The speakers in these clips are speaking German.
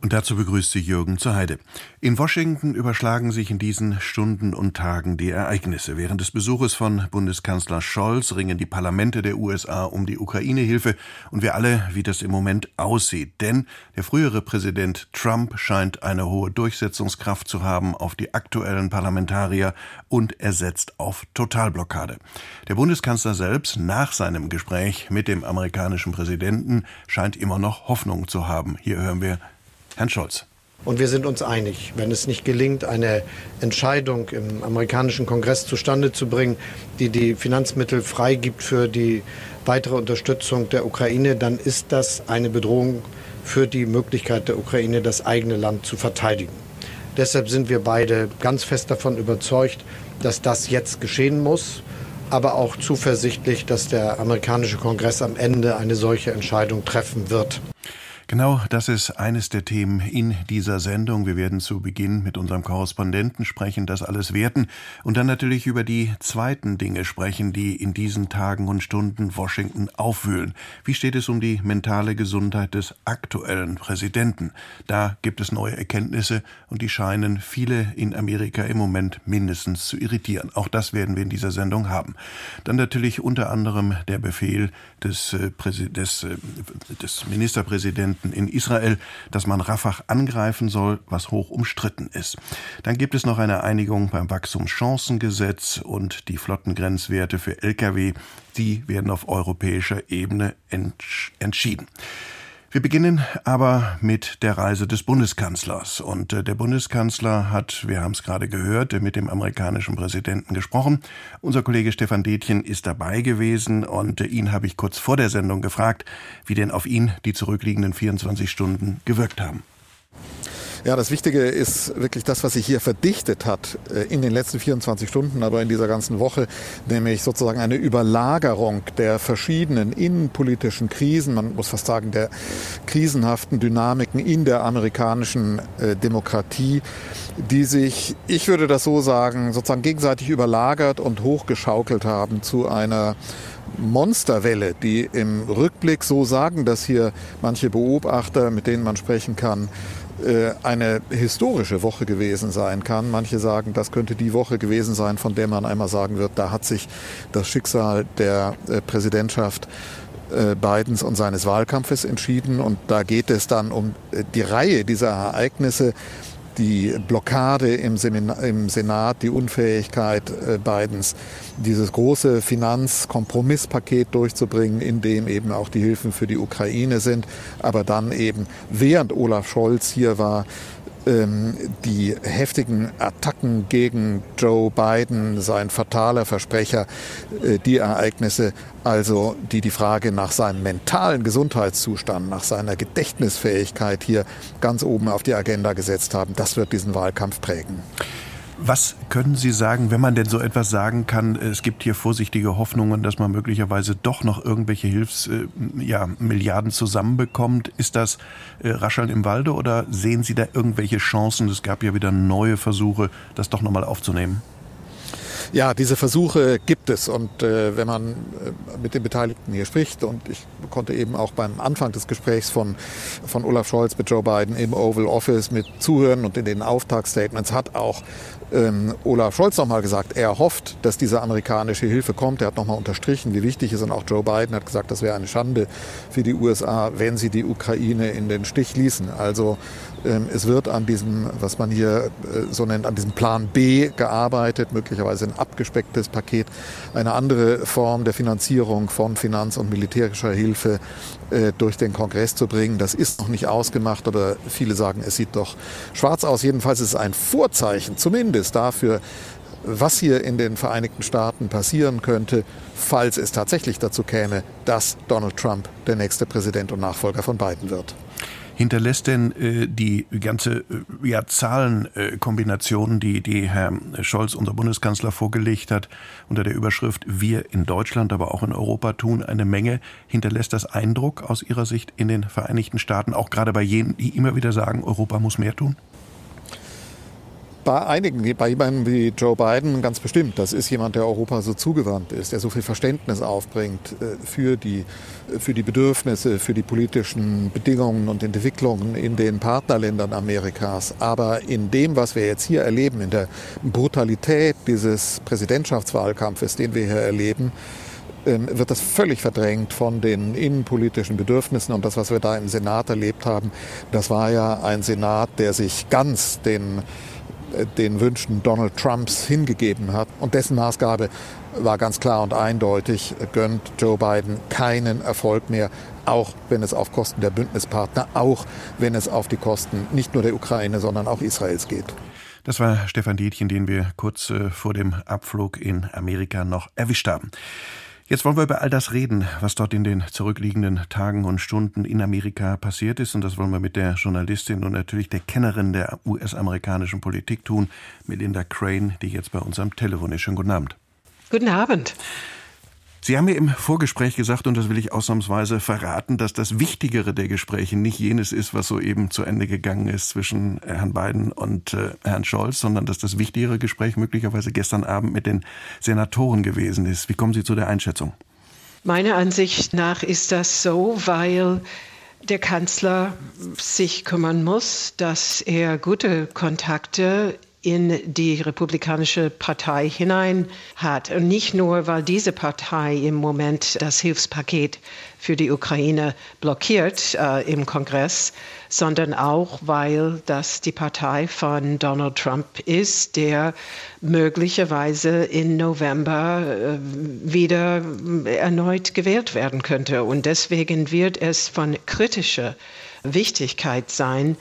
Und dazu begrüßt Sie Jürgen zur Heide. In Washington überschlagen sich in diesen Stunden und Tagen die Ereignisse. Während des Besuches von Bundeskanzler Scholz ringen die Parlamente der USA um die Ukraine-Hilfe und wir alle, wie das im Moment aussieht. Denn der frühere Präsident Trump scheint eine hohe Durchsetzungskraft zu haben auf die aktuellen Parlamentarier und er setzt auf Totalblockade. Der Bundeskanzler selbst nach seinem Gespräch mit dem amerikanischen Präsidenten scheint immer noch Hoffnung zu haben. Hier hören wir Herrn Scholz. Und wir sind uns einig, wenn es nicht gelingt, eine Entscheidung im amerikanischen Kongress zustande zu bringen, die die Finanzmittel freigibt für die weitere Unterstützung der Ukraine, dann ist das eine Bedrohung für die Möglichkeit der Ukraine, das eigene Land zu verteidigen. Deshalb sind wir beide ganz fest davon überzeugt, dass das jetzt geschehen muss, aber auch zuversichtlich, dass der amerikanische Kongress am Ende eine solche Entscheidung treffen wird. Genau, das ist eines der Themen in dieser Sendung. Wir werden zu Beginn mit unserem Korrespondenten sprechen, das alles werten und dann natürlich über die zweiten Dinge sprechen, die in diesen Tagen und Stunden Washington aufwühlen. Wie steht es um die mentale Gesundheit des aktuellen Präsidenten? Da gibt es neue Erkenntnisse und die scheinen viele in Amerika im Moment mindestens zu irritieren. Auch das werden wir in dieser Sendung haben. Dann natürlich unter anderem der Befehl des, äh, des, äh, des Ministerpräsidenten Präsidenten in Israel, dass man Rafah angreifen soll, was hoch umstritten ist. Dann gibt es noch eine Einigung beim Wachstumschancengesetz und die Flottengrenzwerte für Lkw, die werden auf europäischer Ebene entsch entschieden. Wir beginnen aber mit der Reise des Bundeskanzlers. Und äh, der Bundeskanzler hat, wir haben es gerade gehört, mit dem amerikanischen Präsidenten gesprochen. Unser Kollege Stefan Detjen ist dabei gewesen und äh, ihn habe ich kurz vor der Sendung gefragt, wie denn auf ihn die zurückliegenden 24 Stunden gewirkt haben. Ja, das Wichtige ist wirklich das, was sich hier verdichtet hat äh, in den letzten 24 Stunden, aber in dieser ganzen Woche, nämlich sozusagen eine Überlagerung der verschiedenen innenpolitischen Krisen, man muss fast sagen, der krisenhaften Dynamiken in der amerikanischen äh, Demokratie, die sich, ich würde das so sagen, sozusagen gegenseitig überlagert und hochgeschaukelt haben zu einer Monsterwelle, die im Rückblick, so sagen das hier manche Beobachter, mit denen man sprechen kann, eine historische Woche gewesen sein kann. Manche sagen, das könnte die Woche gewesen sein, von der man einmal sagen wird, da hat sich das Schicksal der äh, Präsidentschaft äh, Bidens und seines Wahlkampfes entschieden. Und da geht es dann um die Reihe dieser Ereignisse, die Blockade im, Seminar, im Senat, die Unfähigkeit äh, Bidens, dieses große Finanzkompromisspaket durchzubringen, in dem eben auch die Hilfen für die Ukraine sind, aber dann eben während Olaf Scholz hier war, die heftigen Attacken gegen Joe Biden, sein fataler Versprecher, äh, die Ereignisse, also die die Frage nach seinem mentalen Gesundheitszustand, nach seiner Gedächtnisfähigkeit hier ganz oben auf die Agenda gesetzt haben, das wird diesen Wahlkampf prägen. Was können Sie sagen, wenn man denn so etwas sagen kann? Es gibt hier vorsichtige Hoffnungen, dass man möglicherweise doch noch irgendwelche Hilfsmilliarden äh, ja, zusammenbekommt. Ist das äh, Rascheln im Walde oder sehen Sie da irgendwelche Chancen? Es gab ja wieder neue Versuche, das doch nochmal aufzunehmen. Ja, diese Versuche gibt es und äh, wenn man äh, mit den Beteiligten hier spricht und ich konnte eben auch beim Anfang des Gesprächs von, von Olaf Scholz mit Joe Biden im Oval Office mit zuhören und in den Auftagsstatements hat auch ähm, Olaf Scholz nochmal gesagt, er hofft, dass diese amerikanische Hilfe kommt. Er hat nochmal unterstrichen, wie wichtig es ist. Und auch Joe Biden hat gesagt, das wäre eine Schande für die USA, wenn sie die Ukraine in den Stich ließen. Also ähm, es wird an diesem, was man hier äh, so nennt, an diesem Plan B gearbeitet, möglicherweise ein abgespecktes Paket, eine andere Form der Finanzierung von Finanz- und militärischer Hilfe äh, durch den Kongress zu bringen. Das ist noch nicht ausgemacht, aber viele sagen, es sieht doch schwarz aus. Jedenfalls ist es ein Vorzeichen, zumindest dafür, was hier in den Vereinigten Staaten passieren könnte, falls es tatsächlich dazu käme, dass Donald Trump der nächste Präsident und Nachfolger von Biden wird. Hinterlässt denn äh, die ganze äh, ja, Zahlenkombination, äh, die, die Herr Scholz, unser Bundeskanzler, vorgelegt hat, unter der Überschrift Wir in Deutschland, aber auch in Europa tun eine Menge, hinterlässt das Eindruck aus Ihrer Sicht in den Vereinigten Staaten, auch gerade bei jenen, die immer wieder sagen, Europa muss mehr tun? Bei einigen, bei jemandem wie Joe Biden ganz bestimmt. Das ist jemand, der Europa so zugewandt ist, der so viel Verständnis aufbringt äh, für die, für die Bedürfnisse, für die politischen Bedingungen und Entwicklungen in den Partnerländern Amerikas. Aber in dem, was wir jetzt hier erleben, in der Brutalität dieses Präsidentschaftswahlkampfes, den wir hier erleben, ähm, wird das völlig verdrängt von den innenpolitischen Bedürfnissen. Und das, was wir da im Senat erlebt haben, das war ja ein Senat, der sich ganz den, äh, den Wünschen Donald Trumps hingegeben hat. Und dessen Maßgabe war ganz klar und eindeutig, gönnt Joe Biden keinen Erfolg mehr, auch wenn es auf Kosten der Bündnispartner, auch wenn es auf die Kosten nicht nur der Ukraine, sondern auch Israels geht. Das war Stefan Dietchen, den wir kurz äh, vor dem Abflug in Amerika noch erwischt haben. Jetzt wollen wir über all das reden, was dort in den zurückliegenden Tagen und Stunden in Amerika passiert ist. Und das wollen wir mit der Journalistin und natürlich der Kennerin der US-amerikanischen Politik tun, Melinda Crane, die jetzt bei uns am Telefon ist. Schönen guten Abend. Guten Abend. Sie haben mir im Vorgespräch gesagt, und das will ich ausnahmsweise verraten, dass das Wichtigere der Gespräche nicht jenes ist, was soeben zu Ende gegangen ist zwischen Herrn Biden und äh, Herrn Scholz, sondern dass das wichtigere Gespräch möglicherweise gestern Abend mit den Senatoren gewesen ist. Wie kommen Sie zu der Einschätzung? Meiner Ansicht nach ist das so, weil der Kanzler sich kümmern muss, dass er gute Kontakte in die Republikanische Partei hinein hat. Und nicht nur, weil diese Partei im Moment das Hilfspaket für die Ukraine blockiert äh, im Kongress, sondern auch, weil das die Partei von Donald Trump ist, der möglicherweise im November äh, wieder erneut gewählt werden könnte. Und deswegen wird es von kritischer Wichtigkeit sein,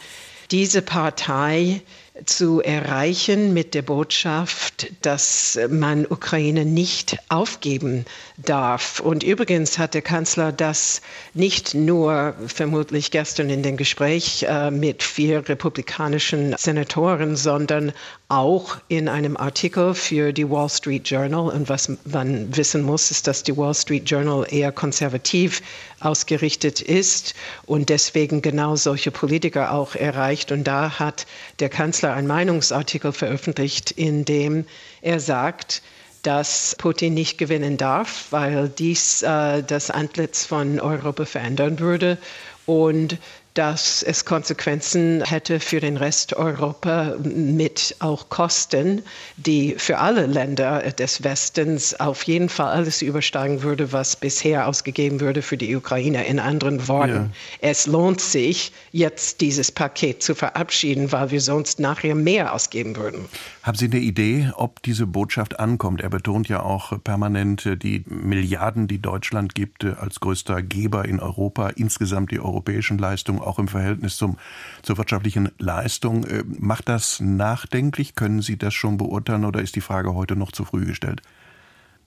diese Partei zu erreichen mit der Botschaft, dass man Ukraine nicht aufgeben darf. Und übrigens hat der Kanzler das nicht nur vermutlich gestern in dem Gespräch äh, mit vier republikanischen Senatoren, sondern auch in einem Artikel für die Wall Street Journal. Und was man wissen muss, ist, dass die Wall Street Journal eher konservativ ausgerichtet ist und deswegen genau solche Politiker auch erreicht. Und da hat der Kanzler einen Meinungsartikel veröffentlicht, in dem er sagt, dass Putin nicht gewinnen darf, weil dies äh, das Antlitz von Europa verändern würde. Und dass es Konsequenzen hätte für den Rest Europa mit auch Kosten, die für alle Länder des Westens auf jeden Fall alles übersteigen würde, was bisher ausgegeben würde für die Ukraine. In anderen Worten, ja. es lohnt sich, jetzt dieses Paket zu verabschieden, weil wir sonst nachher mehr ausgeben würden. Haben Sie eine Idee, ob diese Botschaft ankommt? Er betont ja auch permanent die Milliarden, die Deutschland gibt als größter Geber in Europa, insgesamt die europäischen Leistungen auch im Verhältnis zum, zur wirtschaftlichen Leistung. Äh, macht das nachdenklich? Können Sie das schon beurteilen oder ist die Frage heute noch zu früh gestellt?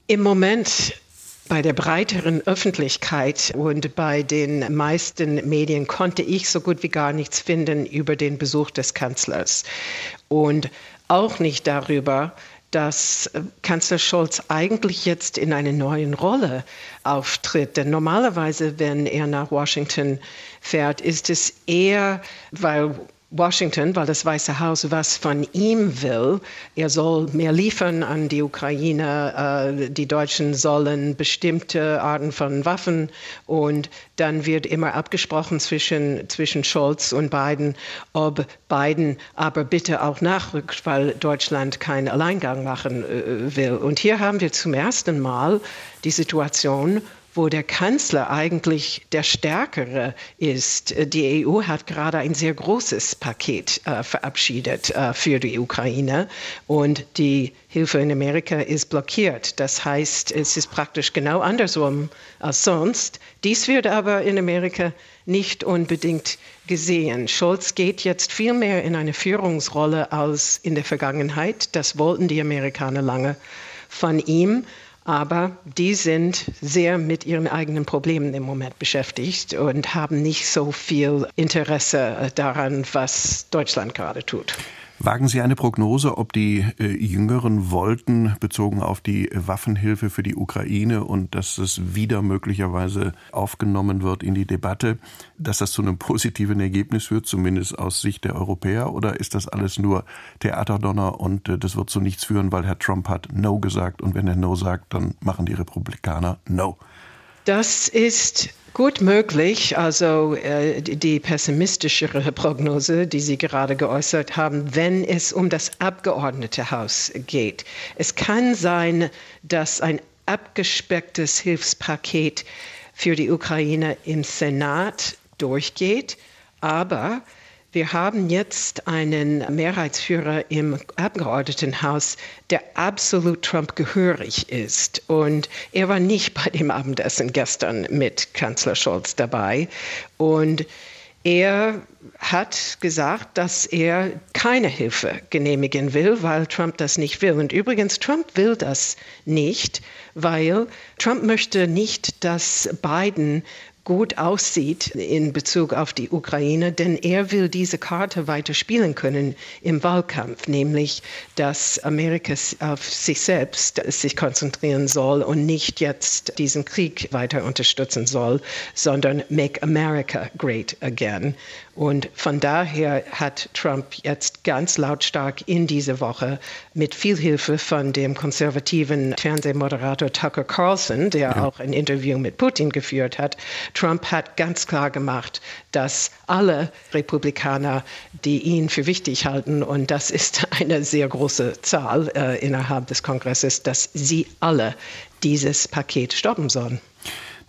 Im Moment bei der breiteren Öffentlichkeit und bei den meisten Medien konnte ich so gut wie gar nichts finden über den Besuch des Kanzlers und auch nicht darüber, dass äh, Kanzler Scholz eigentlich jetzt in einer neuen Rolle auftritt. Denn normalerweise, wenn er nach Washington fährt, ist es eher, weil Washington, weil das Weiße Haus was von ihm will. Er soll mehr liefern an die Ukraine. Äh, die Deutschen sollen bestimmte Arten von Waffen und dann wird immer abgesprochen zwischen, zwischen Scholz und Biden, ob Biden aber bitte auch nachrückt, weil Deutschland keinen Alleingang machen äh, will. Und hier haben wir zum ersten Mal die Situation, wo der Kanzler eigentlich der Stärkere ist. Die EU hat gerade ein sehr großes Paket äh, verabschiedet äh, für die Ukraine und die Hilfe in Amerika ist blockiert. Das heißt, es ist praktisch genau andersrum als sonst. Dies wird aber in Amerika nicht unbedingt gesehen. Scholz geht jetzt viel mehr in eine Führungsrolle als in der Vergangenheit. Das wollten die Amerikaner lange von ihm aber die sind sehr mit ihren eigenen Problemen im Moment beschäftigt und haben nicht so viel Interesse daran, was Deutschland gerade tut. Wagen Sie eine Prognose, ob die äh, Jüngeren wollten, bezogen auf die Waffenhilfe für die Ukraine und dass es wieder möglicherweise aufgenommen wird in die Debatte, dass das zu einem positiven Ergebnis führt, zumindest aus Sicht der Europäer? Oder ist das alles nur Theaterdonner und äh, das wird zu nichts führen, weil Herr Trump hat No gesagt und wenn er No sagt, dann machen die Republikaner No? Das ist Gut möglich. Also äh, die pessimistischere Prognose, die Sie gerade geäußert haben, wenn es um das Abgeordnetehaus geht. Es kann sein, dass ein abgespecktes Hilfspaket für die Ukraine im Senat durchgeht, aber wir haben jetzt einen Mehrheitsführer im Abgeordnetenhaus, der absolut Trump gehörig ist. Und er war nicht bei dem Abendessen gestern mit Kanzler Scholz dabei. Und er hat gesagt, dass er keine Hilfe genehmigen will, weil Trump das nicht will. Und übrigens, Trump will das nicht, weil Trump möchte nicht, dass Biden gut aussieht in Bezug auf die Ukraine, denn er will diese Karte weiter spielen können im Wahlkampf, nämlich dass Amerika auf sich selbst sich konzentrieren soll und nicht jetzt diesen Krieg weiter unterstützen soll, sondern Make America Great Again. Und von daher hat Trump jetzt ganz lautstark in dieser Woche mit viel Hilfe von dem konservativen Fernsehmoderator Tucker Carlson, der ja. auch ein Interview mit Putin geführt hat, Trump hat ganz klar gemacht, dass alle Republikaner, die ihn für wichtig halten, und das ist eine sehr große Zahl äh, innerhalb des Kongresses, dass sie alle dieses Paket stoppen sollen.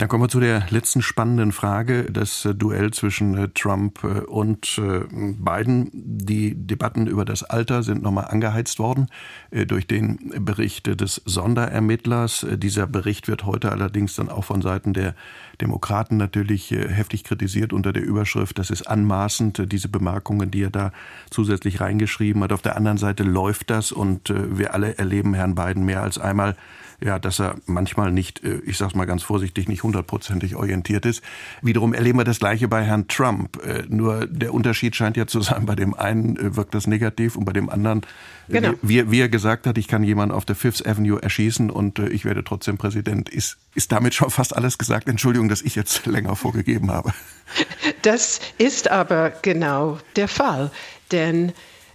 Dann kommen wir zu der letzten spannenden Frage, das äh, Duell zwischen äh, Trump äh, und Biden. Die Debatten über das Alter sind nochmal angeheizt worden durch den Bericht des Sonderermittlers. Dieser Bericht wird heute allerdings dann auch von Seiten der Demokraten natürlich heftig kritisiert unter der Überschrift, das ist anmaßend, diese Bemerkungen, die er da zusätzlich reingeschrieben hat. Auf der anderen Seite läuft das und wir alle erleben Herrn Biden mehr als einmal ja, dass er manchmal nicht, äh, ich sag's mal ganz vorsichtig, nicht hundertprozentig orientiert ist. Wiederum erleben wir das Gleiche bei Herrn Trump. Äh, nur der Unterschied scheint ja zu sein, bei dem einen äh, wirkt das negativ und bei dem anderen, genau. wie, wie er gesagt hat, ich kann jemanden auf der Fifth Avenue erschießen und ich werde trotzdem Präsident. Ist, ist damit schon fast alles gesagt? Entschuldigung, dass ich jetzt länger vorgegeben habe. Das ist aber genau der Fall, denn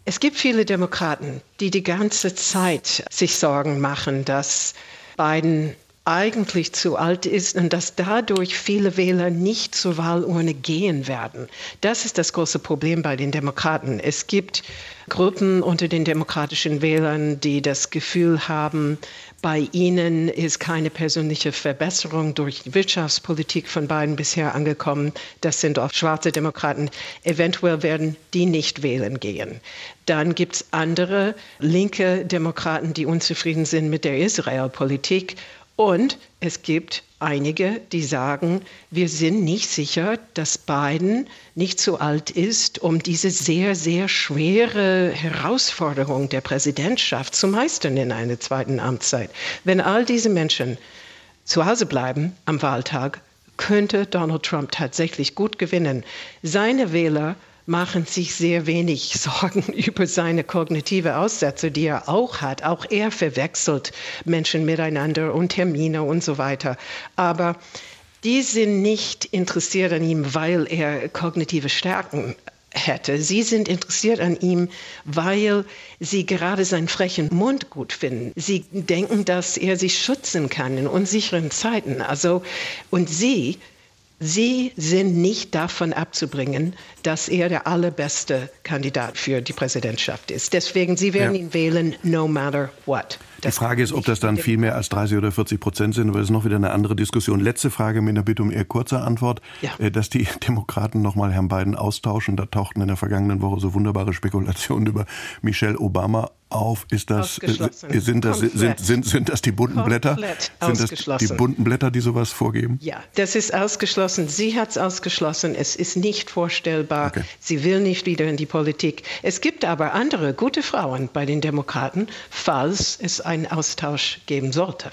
es gibt viele Demokraten, die die ganze Zeit sich Sorgen machen, dass Biden eigentlich zu alt ist und dass dadurch viele Wähler nicht zur Wahlurne gehen werden. Das ist das große Problem bei den Demokraten. Es gibt Gruppen unter den demokratischen Wählern, die das Gefühl haben, bei ihnen ist keine persönliche Verbesserung durch die Wirtschaftspolitik von Biden bisher angekommen. Das sind oft schwarze Demokraten. Eventuell werden die nicht wählen gehen. Dann gibt es andere linke Demokraten, die unzufrieden sind mit der Israel-Politik. Und es gibt einige, die sagen, wir sind nicht sicher, dass Biden nicht zu alt ist, um diese sehr, sehr schwere Herausforderung der Präsidentschaft zu meistern in einer zweiten Amtszeit. Wenn all diese Menschen zu Hause bleiben am Wahltag, könnte Donald Trump tatsächlich gut gewinnen. Seine Wähler machen sich sehr wenig Sorgen über seine kognitive Aussätze, die er auch hat. Auch er verwechselt Menschen miteinander und Termine und so weiter. Aber die sind nicht interessiert an ihm, weil er kognitive Stärken hätte. Sie sind interessiert an ihm, weil sie gerade seinen frechen Mund gut finden. Sie denken, dass er sie schützen kann in unsicheren Zeiten. Also, und sie Sie sind nicht davon abzubringen, dass er der allerbeste Kandidat für die Präsidentschaft ist. Deswegen, Sie werden ja. ihn wählen, no matter what. Die Frage ist, ob das dann viel mehr als 30 oder 40 Prozent sind, aber das ist noch wieder eine andere Diskussion. Letzte Frage mit einer Bitte um eher kurze Antwort, ja. Äh, dass die Demokraten nochmal Herrn Biden austauschen. Da tauchten in der vergangenen Woche so wunderbare Spekulationen über Michelle Obama auf. Ist das, äh, sind, das sind, sind, sind das die bunten Blätter? Sind das die bunten Blätter, die sowas vorgeben? Ja, das ist ausgeschlossen. Sie hat es ausgeschlossen. Es ist nicht vorstellbar. Okay. Sie will nicht wieder in die Politik. Es gibt aber andere gute Frauen bei den Demokraten, falls es einen Austausch geben sollte.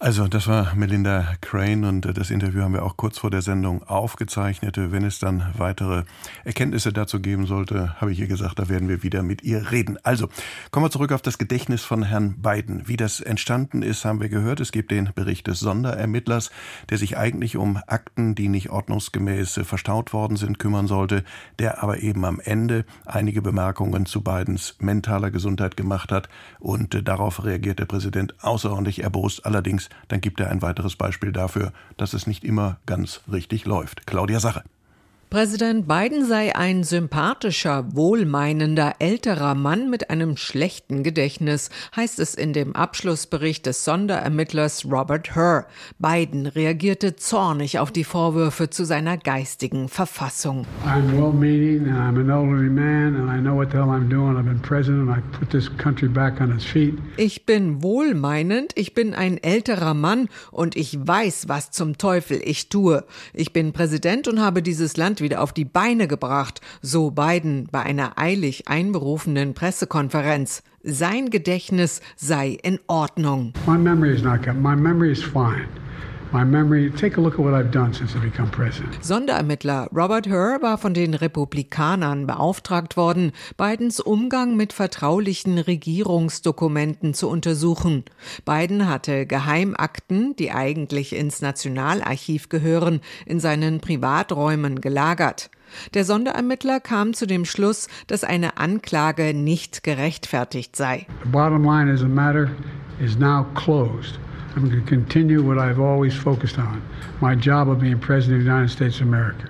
Also, das war Melinda Crane und äh, das Interview haben wir auch kurz vor der Sendung aufgezeichnet. Wenn es dann weitere Erkenntnisse dazu geben sollte, habe ich ihr gesagt, da werden wir wieder mit ihr reden. Also, kommen wir zurück auf das Gedächtnis von Herrn Biden. Wie das entstanden ist, haben wir gehört. Es gibt den Bericht des Sonderermittlers, der sich eigentlich um Akten, die nicht ordnungsgemäß verstaut worden sind, kümmern sollte, der aber eben am Ende einige Bemerkungen zu Bidens mentaler Gesundheit gemacht hat und äh, darauf reagiert der Präsident außerordentlich erbost. Allerdings dann gibt er ein weiteres Beispiel dafür, dass es nicht immer ganz richtig läuft. Claudia Sache. Präsident Biden sei ein sympathischer, wohlmeinender, älterer Mann mit einem schlechten Gedächtnis, heißt es in dem Abschlussbericht des Sonderermittlers Robert Hur. Biden reagierte zornig auf die Vorwürfe zu seiner geistigen Verfassung. I'm well-meaning and I'm an elderly man and I know what the hell I'm doing. I've been president and I put this country back on its feet. Ich bin wohlmeinend, ich bin ein älterer Mann und ich weiß, was zum Teufel ich tue. Ich bin Präsident und habe dieses Land Land wieder auf die Beine gebracht, so Biden bei einer eilig einberufenen Pressekonferenz. Sein Gedächtnis sei in Ordnung. My memory is not good. My memory is fine. Sonderermittler Robert Hur war von den Republikanern beauftragt worden, Bidens Umgang mit vertraulichen Regierungsdokumenten zu untersuchen. Biden hatte Geheimakten, die eigentlich ins Nationalarchiv gehören, in seinen Privaträumen gelagert. Der Sonderermittler kam zu dem Schluss, dass eine Anklage nicht gerechtfertigt sei. The bottom line is the matter is now closed.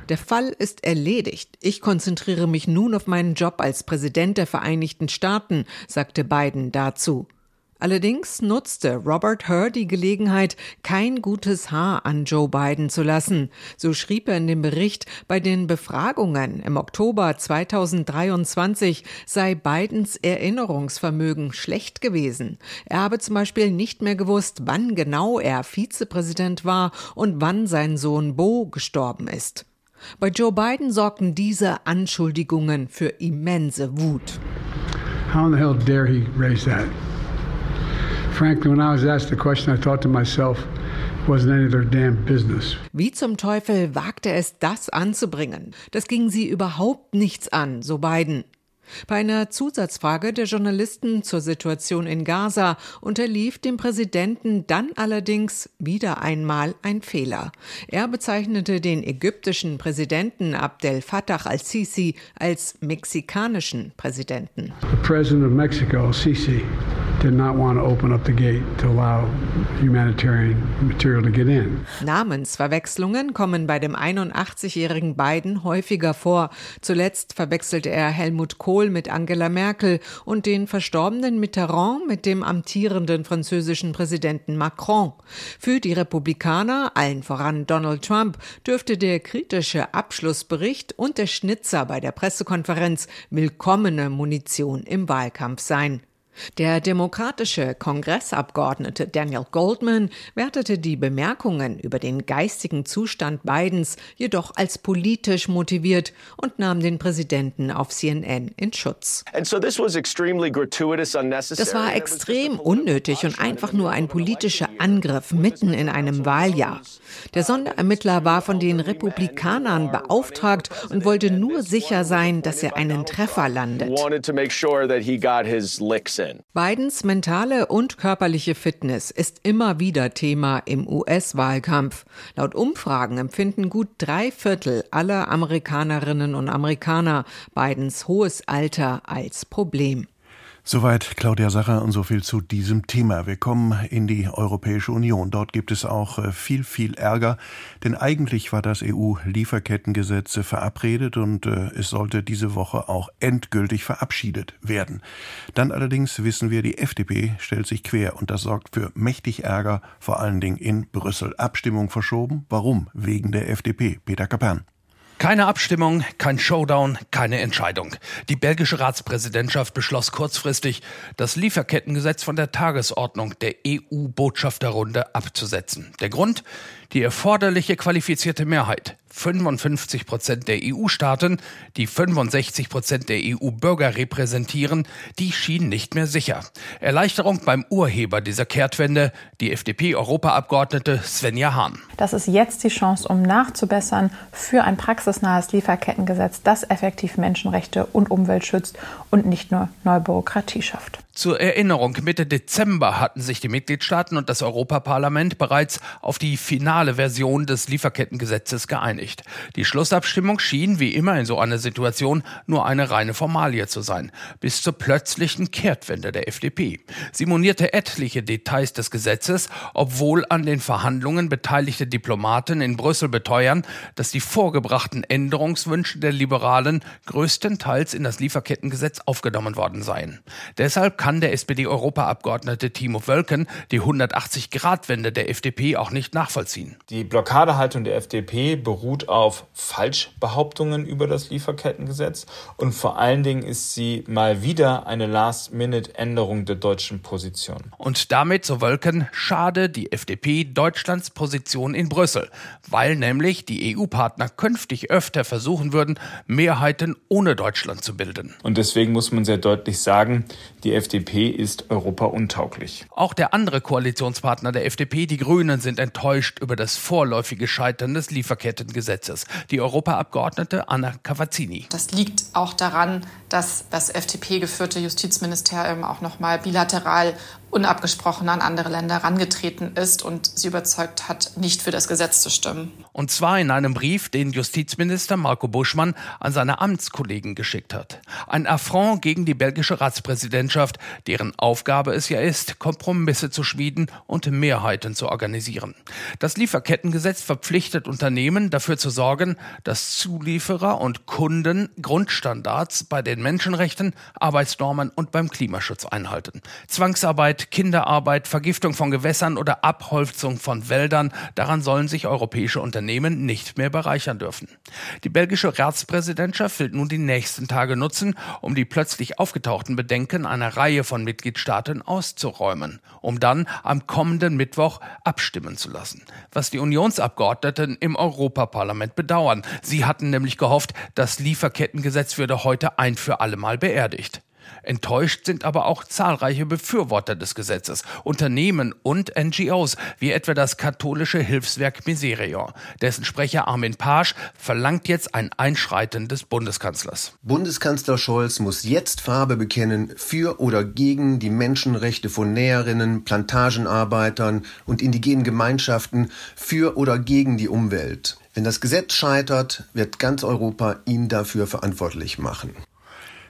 Der Fall ist erledigt. Ich konzentriere mich nun auf meinen Job als Präsident der Vereinigten Staaten, sagte Biden dazu. Allerdings nutzte Robert Hur die Gelegenheit, kein gutes Haar an Joe Biden zu lassen. So schrieb er in dem Bericht, bei den Befragungen im Oktober 2023 sei Bidens Erinnerungsvermögen schlecht gewesen. Er habe zum Beispiel nicht mehr gewusst, wann genau er Vizepräsident war und wann sein Sohn Bo gestorben ist. Bei Joe Biden sorgten diese Anschuldigungen für immense Wut. How in the hell dare he raise that? Frankly, when I was asked the question, I thought to myself, wasn't any of their damn business. Wie zum Teufel wagte es, das anzubringen? Das ging sie überhaupt nichts an, so Biden. Bei einer Zusatzfrage der Journalisten zur Situation in Gaza unterlief dem Präsidenten dann allerdings wieder einmal ein Fehler. Er bezeichnete den ägyptischen Präsidenten Abdel Fattah al-Sisi als mexikanischen Präsidenten. The President of Mexico, al-Sisi, did not want to open up the gate to allow humanitarian material to get in. Namensverwechslungen kommen bei dem 81-jährigen Biden häufiger vor. Zuletzt verwechselte er Helmut Kohl Kohl mit Angela Merkel und den verstorbenen Mitterrand mit dem amtierenden französischen Präsidenten Macron. Für die Republikaner, allen voran Donald Trump, dürfte der kritische Abschlussbericht und der Schnitzer bei der Pressekonferenz willkommene Munition im Wahlkampf sein. Der demokratische Kongressabgeordnete Daniel Goldman wertete die Bemerkungen über den geistigen Zustand Bidens jedoch als politisch motiviert und nahm den Präsidenten auf CNN in Schutz. Das war extrem unnötig und einfach nur ein politischer Angriff mitten in einem Wahljahr. Der Sonderermittler war von den Republikanern beauftragt und wollte nur sicher sein, dass er einen Treffer landet. Bidens mentale und körperliche Fitness ist immer wieder Thema im US-Wahlkampf. Laut Umfragen empfinden gut drei Viertel aller Amerikanerinnen und Amerikaner Bidens hohes Alter als Problem. Soweit Claudia Sacher und so viel zu diesem Thema. Wir kommen in die Europäische Union. Dort gibt es auch äh, viel, viel Ärger, denn eigentlich war das EU-Lieferkettengesetz verabredet und äh, es sollte diese Woche auch endgültig verabschiedet werden. Dann allerdings wissen wir, die FDP stellt sich quer und das sorgt für mächtig Ärger, vor allen Dingen in Brüssel. Abstimmung verschoben. Warum? Wegen der FDP. Peter Kapern. Keine Abstimmung, kein Showdown, keine Entscheidung. Die belgische Ratspräsidentschaft beschloss kurzfristig, das Lieferkettengesetz von der Tagesordnung der EU-Botschafterrunde abzusetzen. Der Grund? Die erforderliche qualifizierte Mehrheit 55 Prozent der EU-Staaten, die 65 Prozent der EU-Bürger repräsentieren, die schien nicht mehr sicher. Erleichterung beim Urheber dieser Kehrtwende, die FDP-Europaabgeordnete Svenja Hahn. Das ist jetzt die Chance, um nachzubessern für ein praxisnahes Lieferkettengesetz, das effektiv Menschenrechte und Umwelt schützt und nicht nur neue Bürokratie schafft. Zur Erinnerung, Mitte Dezember hatten sich die Mitgliedstaaten und das Europaparlament bereits auf die finale Version des Lieferkettengesetzes geeinigt. Die Schlussabstimmung schien, wie immer in so einer Situation, nur eine reine Formalie zu sein, bis zur plötzlichen Kehrtwende der FDP. Sie monierte etliche Details des Gesetzes, obwohl an den Verhandlungen beteiligte Diplomaten in Brüssel beteuern, dass die vorgebrachten Änderungswünsche der Liberalen größtenteils in das Lieferkettengesetz aufgenommen worden seien. Deshalb kann der SPD-Europaabgeordnete Timo Wölken die 180-Grad-Wende der FDP auch nicht nachvollziehen. Die Blockadehaltung der FDP beruht auf Falschbehauptungen über das Lieferkettengesetz und vor allen Dingen ist sie mal wieder eine Last-Minute-Änderung der deutschen Position. Und damit, so Wölken, schade die FDP Deutschlands Position in Brüssel, weil nämlich die EU-Partner künftig öfter versuchen würden, Mehrheiten ohne Deutschland zu bilden. Und deswegen muss man sehr deutlich sagen, die FDP ist europauntauglich. Auch der andere Koalitionspartner der FDP, die Grünen, sind enttäuscht über das vorläufige Scheitern des Lieferkettengesetzes. Die Europaabgeordnete Anna Cavazzini. Das liegt auch daran, dass das FDP-geführte Justizministerium auch noch mal bilateral unabgesprochen an andere Länder herangetreten ist und sie überzeugt hat, nicht für das Gesetz zu stimmen. Und zwar in einem Brief, den Justizminister Marco Buschmann an seine Amtskollegen geschickt hat. Ein Affront gegen die belgische Ratspräsidentschaft, deren Aufgabe es ja ist, Kompromisse zu schmieden und Mehrheiten zu organisieren. Das Lieferkettengesetz verpflichtet Unternehmen dafür zu sorgen, dass Zulieferer und Kunden Grundstandards bei den Menschenrechten, Arbeitsnormen und beim Klimaschutz einhalten. Zwangsarbeit Kinderarbeit, Kinderarbeit, Vergiftung von Gewässern oder Abholzung von Wäldern, daran sollen sich europäische Unternehmen nicht mehr bereichern dürfen. Die belgische Ratspräsidentschaft will nun die nächsten Tage nutzen, um die plötzlich aufgetauchten Bedenken einer Reihe von Mitgliedstaaten auszuräumen, um dann am kommenden Mittwoch abstimmen zu lassen. Was die Unionsabgeordneten im Europaparlament bedauern. Sie hatten nämlich gehofft, das Lieferkettengesetz würde heute ein für allemal beerdigt. Enttäuscht sind aber auch zahlreiche Befürworter des Gesetzes, Unternehmen und NGOs, wie etwa das katholische Hilfswerk Miserior. Dessen Sprecher Armin Pasch verlangt jetzt ein Einschreiten des Bundeskanzlers. Bundeskanzler Scholz muss jetzt Farbe bekennen für oder gegen die Menschenrechte von Näherinnen, Plantagenarbeitern und indigenen Gemeinschaften, für oder gegen die Umwelt. Wenn das Gesetz scheitert, wird ganz Europa ihn dafür verantwortlich machen.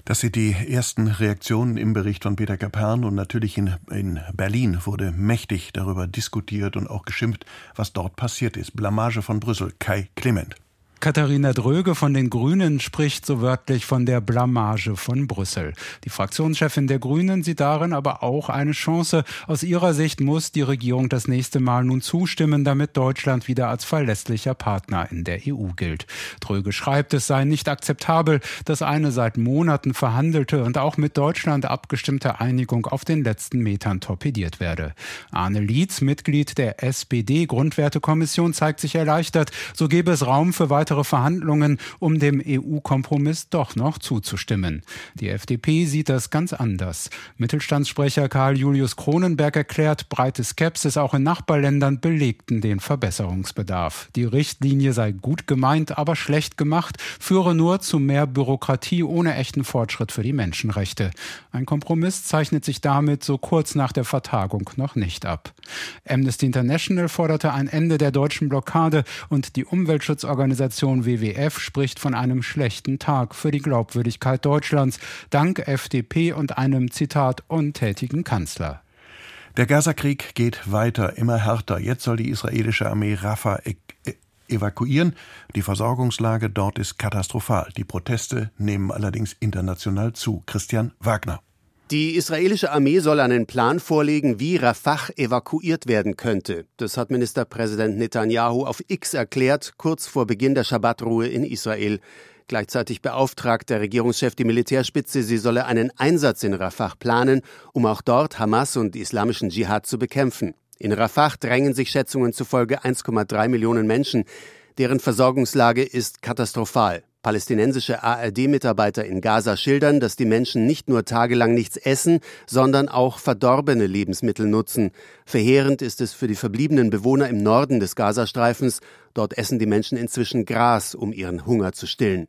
Das sind die ersten Reaktionen im Bericht von Peter Kapern und natürlich in, in Berlin wurde mächtig darüber diskutiert und auch geschimpft, was dort passiert ist. Blamage von Brüssel. Kai Clement. Katharina Dröge von den Grünen spricht so wörtlich von der Blamage von Brüssel. Die Fraktionschefin der Grünen sieht darin aber auch eine Chance. Aus ihrer Sicht muss die Regierung das nächste Mal nun zustimmen, damit Deutschland wieder als verlässlicher Partner in der EU gilt. Dröge schreibt, es sei nicht akzeptabel, dass eine seit Monaten verhandelte und auch mit Deutschland abgestimmte Einigung auf den letzten Metern torpediert werde. Arne Lietz, Mitglied der SPD-Grundwertekommission, zeigt sich erleichtert. So gebe es Raum für weitere weitere Verhandlungen, um dem EU-Kompromiss doch noch zuzustimmen. Die FDP sieht das ganz anders. Mittelstandssprecher Karl Julius Kronenberg erklärt, breite Skepsis auch in Nachbarländern belegten den Verbesserungsbedarf. Die Richtlinie sei gut gemeint, aber schlecht gemacht, führe nur zu mehr Bürokratie ohne echten Fortschritt für die Menschenrechte. Ein Kompromiss zeichnet sich damit so kurz nach der Vertagung noch nicht ab. Amnesty International forderte ein Ende der deutschen Blockade und die Umweltschutzorganisation Organisation WWF spricht von einem schlechten Tag für die Glaubwürdigkeit Deutschlands, dank FDP und einem Zitat untätigen Kanzler. Der Gazakrieg geht weiter, immer härter. Jetzt soll die israelische Armee Rafah e e evakuieren. Die Versorgungslage dort ist katastrophal. Die Proteste nehmen allerdings international zu. Christian Wagner. Die israelische Armee soll einen Plan vorlegen, wie Rafah evakuiert werden könnte. Das hat Ministerpräsident Netanyahu auf X erklärt, kurz vor Beginn der Schabbatruhe in Israel. Gleichzeitig beauftragt der Regierungschef die Militärspitze, sie solle einen Einsatz in Rafah planen, um auch dort Hamas und islamischen Dschihad zu bekämpfen. In Rafah drängen sich Schätzungen zufolge 1,3 Millionen Menschen. Deren Versorgungslage ist katastrophal. Palästinensische ARD-Mitarbeiter in Gaza schildern, dass die Menschen nicht nur tagelang nichts essen, sondern auch verdorbene Lebensmittel nutzen. Verheerend ist es für die verbliebenen Bewohner im Norden des Gazastreifens. Dort essen die Menschen inzwischen Gras, um ihren Hunger zu stillen.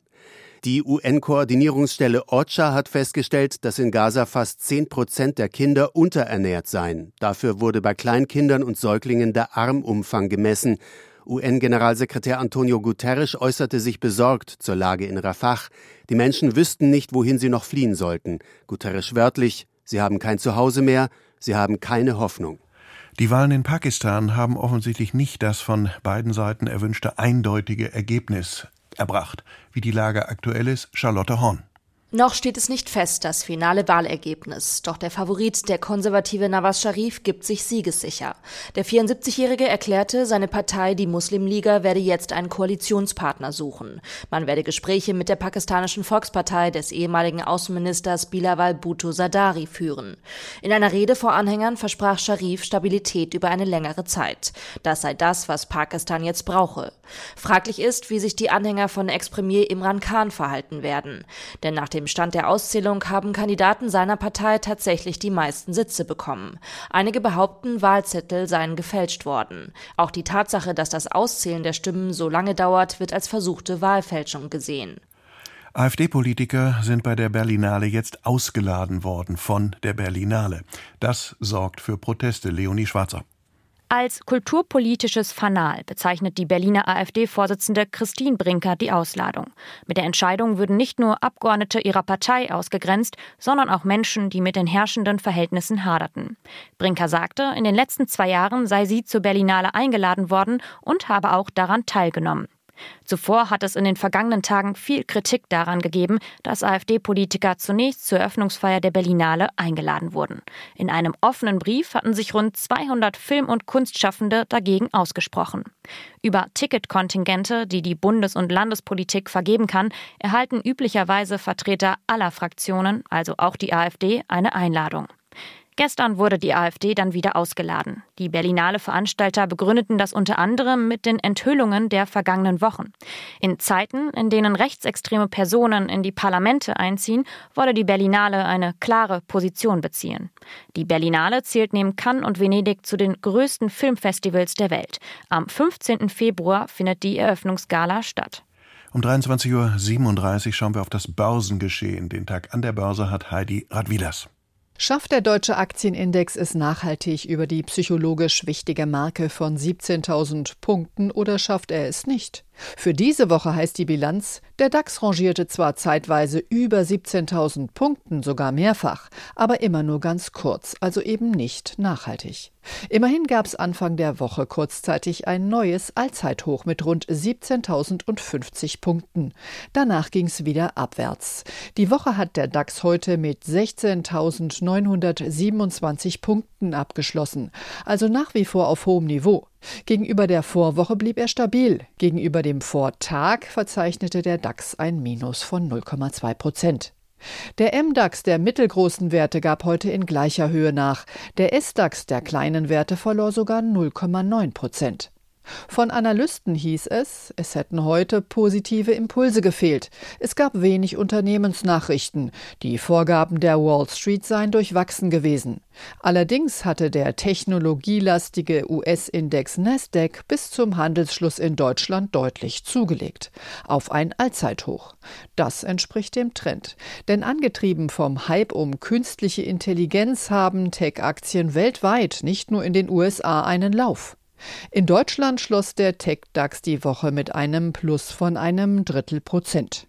Die UN-Koordinierungsstelle OCHA hat festgestellt, dass in Gaza fast 10 Prozent der Kinder unterernährt seien. Dafür wurde bei Kleinkindern und Säuglingen der Armumfang gemessen. UN-Generalsekretär Antonio Guterres äußerte sich besorgt zur Lage in Rafah. Die Menschen wüssten nicht, wohin sie noch fliehen sollten. Guterres wörtlich, sie haben kein Zuhause mehr, sie haben keine Hoffnung. Die Wahlen in Pakistan haben offensichtlich nicht das von beiden Seiten erwünschte eindeutige Ergebnis erbracht. Wie die Lage aktuell ist, Charlotte Horn. Noch steht es nicht fest, das finale Wahlergebnis. Doch der Favorit, der konservative Nawaz Sharif, gibt sich siegessicher. Der 74-Jährige erklärte, seine Partei, die Muslimliga, werde jetzt einen Koalitionspartner suchen. Man werde Gespräche mit der pakistanischen Volkspartei des ehemaligen Außenministers Bilawal Bhutto Sadari führen. In einer Rede vor Anhängern versprach Sharif Stabilität über eine längere Zeit. Das sei das, was Pakistan jetzt brauche. Fraglich ist, wie sich die Anhänger von Ex-Premier Imran Khan verhalten werden. Denn nach dem Stand der Auszählung haben Kandidaten seiner Partei tatsächlich die meisten Sitze bekommen. Einige behaupten, Wahlzettel seien gefälscht worden. Auch die Tatsache, dass das Auszählen der Stimmen so lange dauert, wird als versuchte Wahlfälschung gesehen. AfD-Politiker sind bei der Berlinale jetzt ausgeladen worden von der Berlinale. Das sorgt für Proteste. Leonie Schwarzer. Als kulturpolitisches Fanal bezeichnet die Berliner AfD-Vorsitzende Christine Brinker die Ausladung. Mit der Entscheidung würden nicht nur Abgeordnete ihrer Partei ausgegrenzt, sondern auch Menschen, die mit den herrschenden Verhältnissen haderten. Brinker sagte, in den letzten zwei Jahren sei sie zur Berlinale eingeladen worden und habe auch daran teilgenommen. Zuvor hat es in den vergangenen Tagen viel Kritik daran gegeben, dass AfD-Politiker zunächst zur Eröffnungsfeier der Berlinale eingeladen wurden. In einem offenen Brief hatten sich rund 200 Film- und Kunstschaffende dagegen ausgesprochen. Über Ticketkontingente, die die Bundes- und Landespolitik vergeben kann, erhalten üblicherweise Vertreter aller Fraktionen, also auch die AfD, eine Einladung. Gestern wurde die AfD dann wieder ausgeladen. Die Berlinale Veranstalter begründeten das unter anderem mit den Enthüllungen der vergangenen Wochen. In Zeiten, in denen rechtsextreme Personen in die Parlamente einziehen, wolle die Berlinale eine klare Position beziehen. Die Berlinale zählt neben Cannes und Venedig zu den größten Filmfestivals der Welt. Am 15. Februar findet die Eröffnungsgala statt. Um 23.37 Uhr schauen wir auf das Börsengeschehen. Den Tag an der Börse hat Heidi Radwilas. Schafft der deutsche Aktienindex es nachhaltig über die psychologisch wichtige Marke von 17.000 Punkten oder schafft er es nicht? Für diese Woche heißt die Bilanz, der DAX rangierte zwar zeitweise über 17.000 Punkten, sogar mehrfach, aber immer nur ganz kurz, also eben nicht nachhaltig. Immerhin gab es Anfang der Woche kurzzeitig ein neues Allzeithoch mit rund 17.050 Punkten. Danach ging es wieder abwärts. Die Woche hat der DAX heute mit 16.927 Punkten abgeschlossen, also nach wie vor auf hohem Niveau. Gegenüber der Vorwoche blieb er stabil. Gegenüber dem Vortag verzeichnete der DAX ein Minus von 0,2 Prozent. Der MDAX der mittelgroßen Werte gab heute in gleicher Höhe nach. Der SDAX der kleinen Werte verlor sogar 0,9 Prozent. Von Analysten hieß es, es hätten heute positive Impulse gefehlt. Es gab wenig Unternehmensnachrichten. Die Vorgaben der Wall Street seien durchwachsen gewesen. Allerdings hatte der technologielastige US-Index Nasdaq bis zum Handelsschluss in Deutschland deutlich zugelegt. Auf ein Allzeithoch. Das entspricht dem Trend. Denn angetrieben vom Hype um künstliche Intelligenz haben Tech-Aktien weltweit, nicht nur in den USA, einen Lauf. In Deutschland schloss der Tech-DAX die Woche mit einem Plus von einem Drittel Prozent.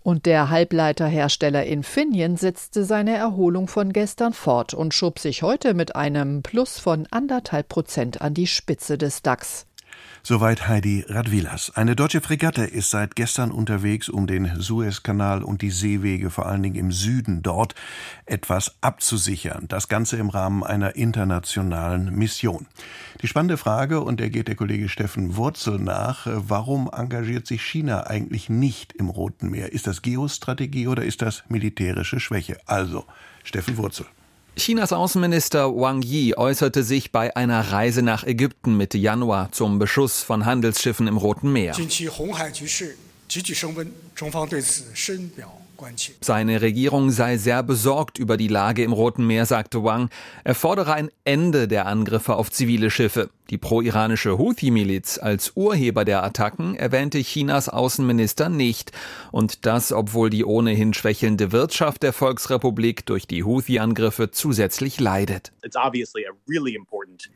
Und der Halbleiterhersteller Infineon setzte seine Erholung von gestern fort und schob sich heute mit einem Plus von anderthalb Prozent an die Spitze des DAX. Soweit Heidi Radwilas. Eine deutsche Fregatte ist seit gestern unterwegs, um den Suezkanal und die Seewege, vor allen Dingen im Süden dort, etwas abzusichern. Das Ganze im Rahmen einer internationalen Mission. Die spannende Frage, und der geht der Kollege Steffen Wurzel nach, warum engagiert sich China eigentlich nicht im Roten Meer? Ist das Geostrategie oder ist das militärische Schwäche? Also, Steffen Wurzel. Chinas Außenminister Wang Yi äußerte sich bei einer Reise nach Ägypten Mitte Januar zum Beschuss von Handelsschiffen im Roten Meer. Seine Regierung sei sehr besorgt über die Lage im Roten Meer, sagte Wang. Er fordere ein Ende der Angriffe auf zivile Schiffe. Die pro-iranische Houthi-Miliz als Urheber der Attacken erwähnte Chinas Außenminister nicht. Und das, obwohl die ohnehin schwächelnde Wirtschaft der Volksrepublik durch die Houthi-Angriffe zusätzlich leidet.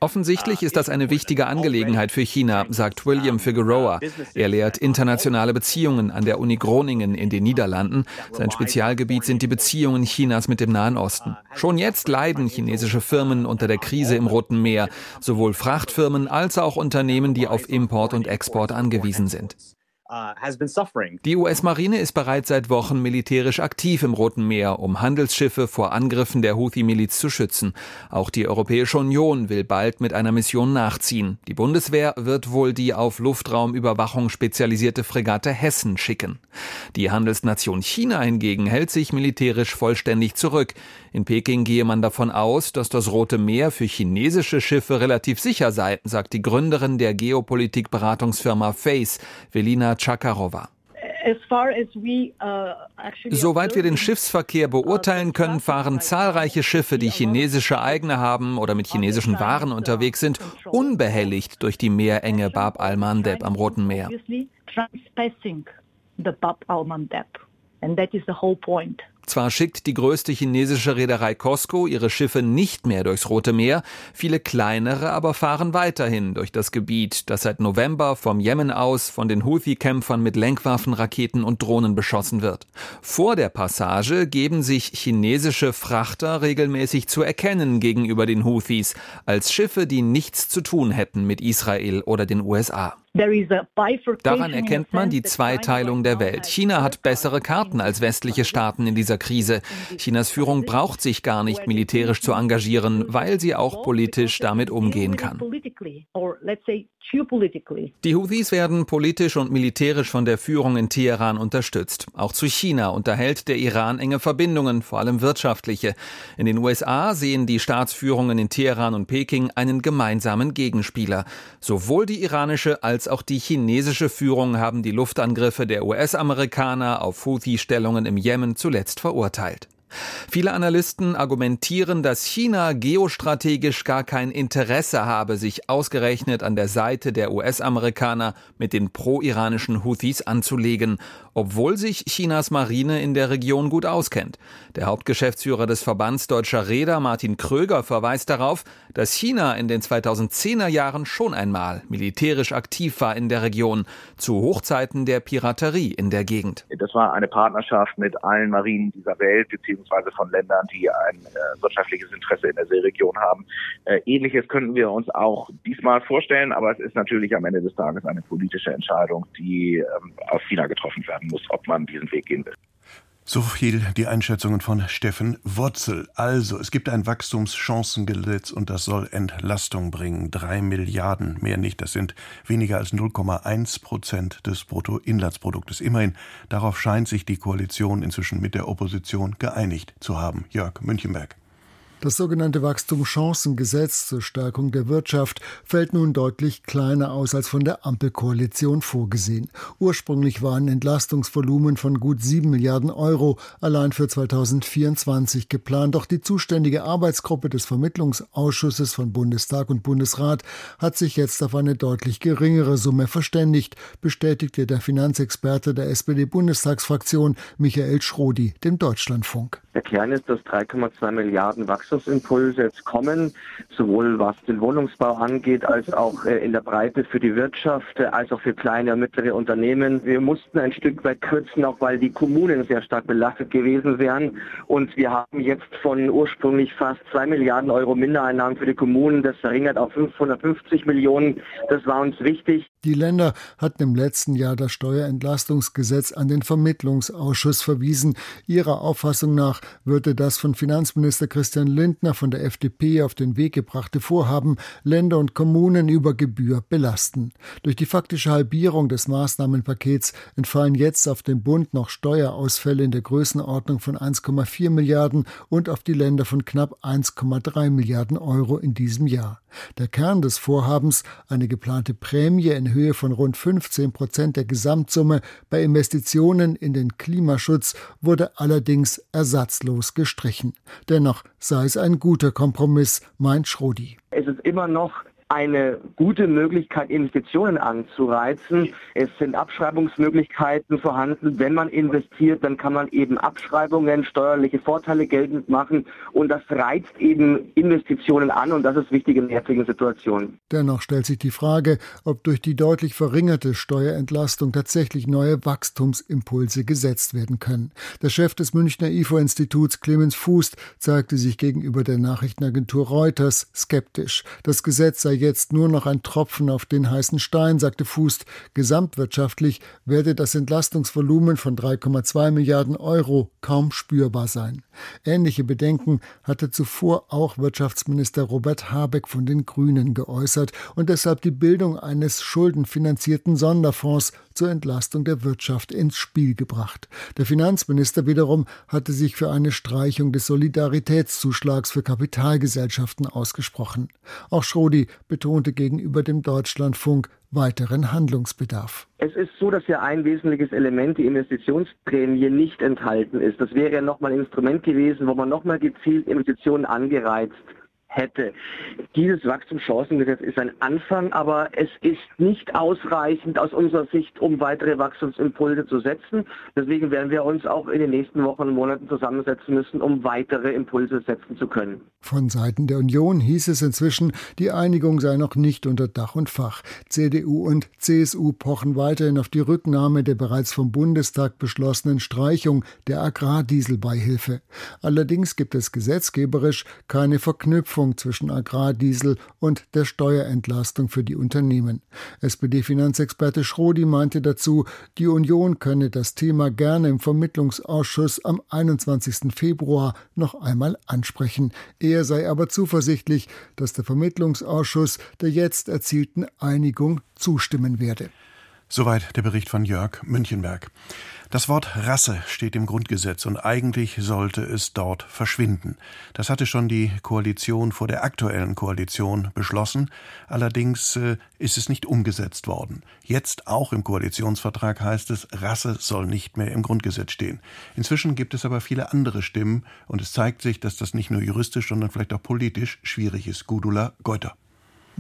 Offensichtlich ist das eine wichtige Angelegenheit für China, sagt William Figueroa. Er lehrt internationale Beziehungen an der Uni Groningen in den Niederlanden. Sein Spezialgebiet sind die Beziehungen Chinas mit dem Nahen Osten. Schon jetzt leiden chinesische Firmen unter der Krise im Roten Meer. Sowohl Fracht Firmen als auch Unternehmen, die auf Import und Export angewiesen sind. Uh, die US-Marine ist bereits seit Wochen militärisch aktiv im Roten Meer, um Handelsschiffe vor Angriffen der Houthi-Miliz zu schützen. Auch die Europäische Union will bald mit einer Mission nachziehen. Die Bundeswehr wird wohl die auf Luftraumüberwachung spezialisierte Fregatte Hessen schicken. Die Handelsnation China hingegen hält sich militärisch vollständig zurück. In Peking gehe man davon aus, dass das Rote Meer für chinesische Schiffe relativ sicher sei, sagt die Gründerin der Geopolitikberatungsfirma FACE, Velina Chakarova. Uh, Soweit wir den Schiffsverkehr beurteilen können, fahren zahlreiche Schiffe, die chinesische eigene haben oder mit chinesischen Waren unterwegs sind, unbehelligt durch die Meerenge Bab al-Mandeb am Roten Meer. And that is the whole point. Zwar schickt die größte chinesische Reederei Costco ihre Schiffe nicht mehr durchs Rote Meer, viele kleinere aber fahren weiterhin durch das Gebiet, das seit November vom Jemen aus von den Houthi-Kämpfern mit Lenkwaffen, Raketen und Drohnen beschossen wird. Vor der Passage geben sich chinesische Frachter regelmäßig zu erkennen gegenüber den Houthis als Schiffe, die nichts zu tun hätten mit Israel oder den USA. Daran erkennt man die Zweiteilung der Welt. China hat bessere Karten als westliche Staaten in dieser Krise. Chinas Führung braucht sich gar nicht militärisch zu engagieren, weil sie auch politisch damit umgehen kann. Die Houthis werden politisch und militärisch von der Führung in Teheran unterstützt. Auch zu China unterhält der Iran enge Verbindungen, vor allem wirtschaftliche. In den USA sehen die Staatsführungen in Teheran und Peking einen gemeinsamen Gegenspieler. Sowohl die iranische als auch die chinesische Führung haben die Luftangriffe der US-Amerikaner auf Houthi-Stellungen im Jemen zuletzt verurteilt. Viele Analysten argumentieren, dass China geostrategisch gar kein Interesse habe, sich ausgerechnet an der Seite der US-Amerikaner mit den pro-iranischen Houthis anzulegen, obwohl sich Chinas Marine in der Region gut auskennt. Der Hauptgeschäftsführer des Verbands deutscher Räder, Martin Kröger, verweist darauf, dass China in den 2010er Jahren schon einmal militärisch aktiv war in der Region, zu Hochzeiten der Piraterie in der Gegend. Das war eine Partnerschaft mit allen Marinen dieser Welt, beziehungsweise von Ländern, die ein äh, wirtschaftliches Interesse in der Seeregion haben. Äh, Ähnliches könnten wir uns auch diesmal vorstellen, aber es ist natürlich am Ende des Tages eine politische Entscheidung, die ähm, aus China getroffen werden muss, ob man diesen Weg gehen will. So viel die Einschätzungen von Steffen Wurzel. Also, es gibt ein Wachstumschancengesetz und das soll Entlastung bringen. Drei Milliarden, mehr nicht. Das sind weniger als 0,1 Prozent des Bruttoinlandsproduktes. Immerhin, darauf scheint sich die Koalition inzwischen mit der Opposition geeinigt zu haben. Jörg Münchenberg. Das sogenannte Wachstumschancengesetz zur Stärkung der Wirtschaft fällt nun deutlich kleiner aus als von der Ampelkoalition vorgesehen. Ursprünglich war ein Entlastungsvolumen von gut sieben Milliarden Euro allein für 2024 geplant. Doch die zuständige Arbeitsgruppe des Vermittlungsausschusses von Bundestag und Bundesrat hat sich jetzt auf eine deutlich geringere Summe verständigt, bestätigte der Finanzexperte der SPD-Bundestagsfraktion Michael Schrodi dem Deutschlandfunk. Der Kern ist, dass 3,2 Milliarden Wachstumsimpulse jetzt kommen, sowohl was den Wohnungsbau angeht, als auch äh, in der Breite für die Wirtschaft, äh, als auch für kleine und mittlere Unternehmen. Wir mussten ein Stück weit kürzen, auch weil die Kommunen sehr stark belastet gewesen wären. Und wir haben jetzt von ursprünglich fast 2 Milliarden Euro Mindereinnahmen für die Kommunen das verringert auf 550 Millionen. Das war uns wichtig. Die Länder hatten im letzten Jahr das Steuerentlastungsgesetz an den Vermittlungsausschuss verwiesen. Ihrer Auffassung nach würde das von Finanzminister Christian Lindner von der FDP auf den Weg gebrachte Vorhaben Länder und Kommunen über Gebühr belasten. Durch die faktische Halbierung des Maßnahmenpakets entfallen jetzt auf den Bund noch Steuerausfälle in der Größenordnung von 1,4 Milliarden und auf die Länder von knapp 1,3 Milliarden Euro in diesem Jahr. Der Kern des Vorhabens, eine geplante Prämie in Höhe von rund 15 Prozent der Gesamtsumme bei Investitionen in den Klimaschutz, wurde allerdings ersatzlos gestrichen. Dennoch sei es ein guter Kompromiss, meint Schrodi. Es ist immer noch eine gute Möglichkeit, Investitionen anzureizen. Es sind Abschreibungsmöglichkeiten vorhanden. Wenn man investiert, dann kann man eben Abschreibungen, steuerliche Vorteile geltend machen und das reizt eben Investitionen an und das ist wichtig in der jetzigen Situation. Dennoch stellt sich die Frage, ob durch die deutlich verringerte Steuerentlastung tatsächlich neue Wachstumsimpulse gesetzt werden können. Der Chef des Münchner IFO-Instituts Clemens Fußt zeigte sich gegenüber der Nachrichtenagentur Reuters skeptisch. Das Gesetz sei jetzt nur noch ein Tropfen auf den heißen Stein, sagte Fußt. Gesamtwirtschaftlich werde das Entlastungsvolumen von 3,2 Milliarden Euro kaum spürbar sein. Ähnliche Bedenken hatte zuvor auch Wirtschaftsminister Robert Habeck von den Grünen geäußert und deshalb die Bildung eines schuldenfinanzierten Sonderfonds zur Entlastung der Wirtschaft ins Spiel gebracht. Der Finanzminister wiederum hatte sich für eine Streichung des Solidaritätszuschlags für Kapitalgesellschaften ausgesprochen. Auch Schrodi betonte gegenüber dem Deutschlandfunk weiteren Handlungsbedarf. Es ist so, dass ja ein wesentliches Element, die Investitionsprämie, nicht enthalten ist. Das wäre ja nochmal ein Instrument gewesen, wo man nochmal gezielt Investitionen angereizt hätte. Dieses Wachstumschancengesetz ist ein Anfang, aber es ist nicht ausreichend aus unserer Sicht, um weitere Wachstumsimpulse zu setzen. Deswegen werden wir uns auch in den nächsten Wochen und Monaten zusammensetzen müssen, um weitere Impulse setzen zu können. Von Seiten der Union hieß es inzwischen, die Einigung sei noch nicht unter Dach und Fach. CDU und CSU pochen weiterhin auf die Rücknahme der bereits vom Bundestag beschlossenen Streichung der Agrardieselbeihilfe. Allerdings gibt es gesetzgeberisch keine Verknüpfung Verknüpfung zwischen Agrardiesel und der Steuerentlastung für die Unternehmen. SPD-Finanzexperte Schrodi meinte dazu, die Union könne das Thema gerne im Vermittlungsausschuss am 21. Februar noch einmal ansprechen. Er sei aber zuversichtlich, dass der Vermittlungsausschuss der jetzt erzielten Einigung zustimmen werde. Soweit der Bericht von Jörg Münchenberg. Das Wort Rasse steht im Grundgesetz und eigentlich sollte es dort verschwinden. Das hatte schon die Koalition vor der aktuellen Koalition beschlossen. Allerdings äh, ist es nicht umgesetzt worden. Jetzt auch im Koalitionsvertrag heißt es, Rasse soll nicht mehr im Grundgesetz stehen. Inzwischen gibt es aber viele andere Stimmen und es zeigt sich, dass das nicht nur juristisch, sondern vielleicht auch politisch schwierig ist. Gudula Geuter.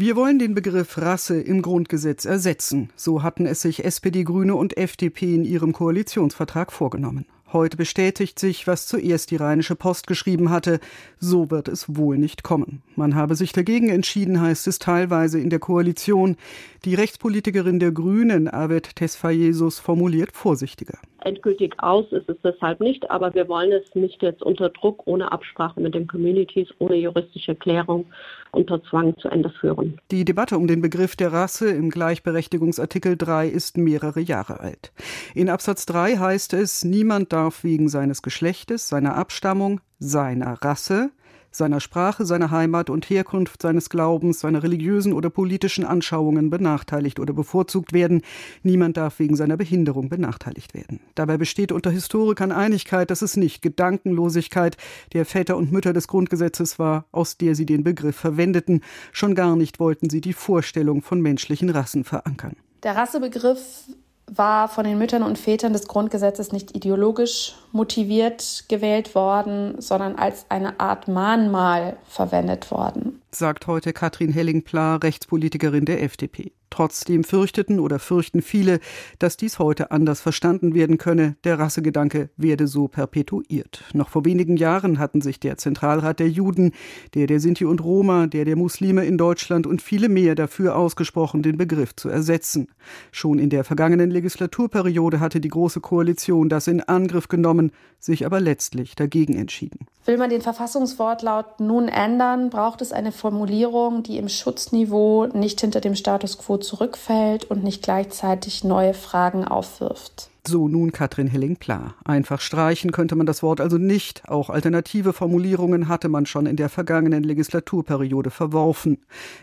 Wir wollen den Begriff Rasse im Grundgesetz ersetzen. So hatten es sich SPD, Grüne und FDP in ihrem Koalitionsvertrag vorgenommen. Heute bestätigt sich, was zuerst die Rheinische Post geschrieben hatte. So wird es wohl nicht kommen. Man habe sich dagegen entschieden, heißt es teilweise in der Koalition. Die Rechtspolitikerin der Grünen, Arvid Tesfayesus, formuliert vorsichtiger. Endgültig aus ist es deshalb nicht, aber wir wollen es nicht jetzt unter Druck, ohne Absprache mit den Communities, ohne juristische Klärung unter Zwang zu Ende führen. Die Debatte um den Begriff der Rasse im Gleichberechtigungsartikel 3 ist mehrere Jahre alt. In Absatz 3 heißt es, niemand darf wegen seines Geschlechtes, seiner Abstammung, seiner Rasse, seiner Sprache, seiner Heimat und Herkunft, seines Glaubens, seiner religiösen oder politischen Anschauungen benachteiligt oder bevorzugt werden. Niemand darf wegen seiner Behinderung benachteiligt werden. Dabei besteht unter Historikern Einigkeit, dass es nicht Gedankenlosigkeit der Väter und Mütter des Grundgesetzes war, aus der sie den Begriff verwendeten. Schon gar nicht wollten sie die Vorstellung von menschlichen Rassen verankern. Der Rassebegriff war von den Müttern und Vätern des Grundgesetzes nicht ideologisch motiviert gewählt worden, sondern als eine Art Mahnmal verwendet worden. Sagt heute Katrin Helling-Pla, Rechtspolitikerin der FDP. Trotzdem fürchteten oder fürchten viele, dass dies heute anders verstanden werden könne. Der Rassegedanke werde so perpetuiert. Noch vor wenigen Jahren hatten sich der Zentralrat der Juden, der der Sinti und Roma, der der Muslime in Deutschland und viele mehr dafür ausgesprochen, den Begriff zu ersetzen. Schon in der vergangenen Legislaturperiode hatte die Große Koalition das in Angriff genommen, sich aber letztlich dagegen entschieden. Will man den Verfassungswortlaut nun ändern, braucht es eine Formulierung, die im Schutzniveau nicht hinter dem Status quo zurückfällt und nicht gleichzeitig neue Fragen aufwirft. So nun Katrin Helling-Pla. Einfach streichen könnte man das Wort also nicht. Auch alternative Formulierungen hatte man schon in der vergangenen Legislaturperiode verworfen.